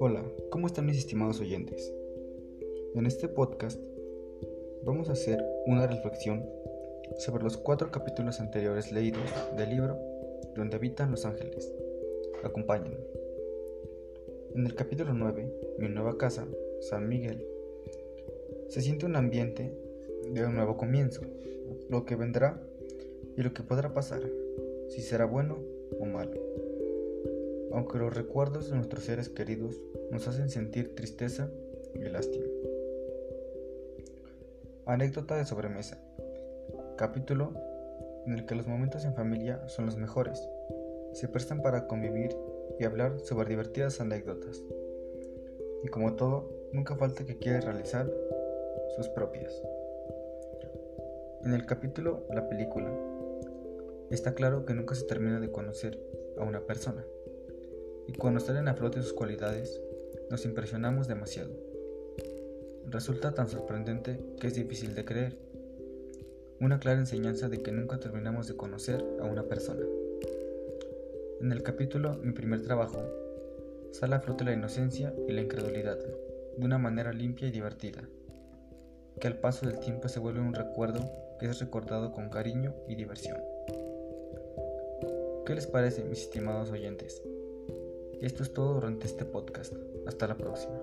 Hola, ¿cómo están mis estimados oyentes? En este podcast vamos a hacer una reflexión sobre los cuatro capítulos anteriores leídos del libro Donde habitan los ángeles. Acompáñenme. En el capítulo 9, Mi nueva casa, San Miguel, se siente un ambiente de un nuevo comienzo, lo que vendrá y lo que podrá pasar, si será bueno o malo. Aunque los recuerdos de nuestros seres queridos nos hacen sentir tristeza y lástima. Anécdota de sobremesa. Capítulo en el que los momentos en familia son los mejores. Se prestan para convivir y hablar sobre divertidas anécdotas. Y como todo, nunca falta que quiere realizar sus propias. En el capítulo La película, está claro que nunca se termina de conocer a una persona. Y cuando salen a flote sus cualidades, nos impresionamos demasiado. Resulta tan sorprendente que es difícil de creer. Una clara enseñanza de que nunca terminamos de conocer a una persona. En el capítulo Mi primer trabajo, sale a flote la inocencia y la incredulidad, de una manera limpia y divertida, que al paso del tiempo se vuelve un recuerdo que es recordado con cariño y diversión. ¿Qué les parece, mis estimados oyentes? Esto es todo durante este podcast. Hasta la próxima.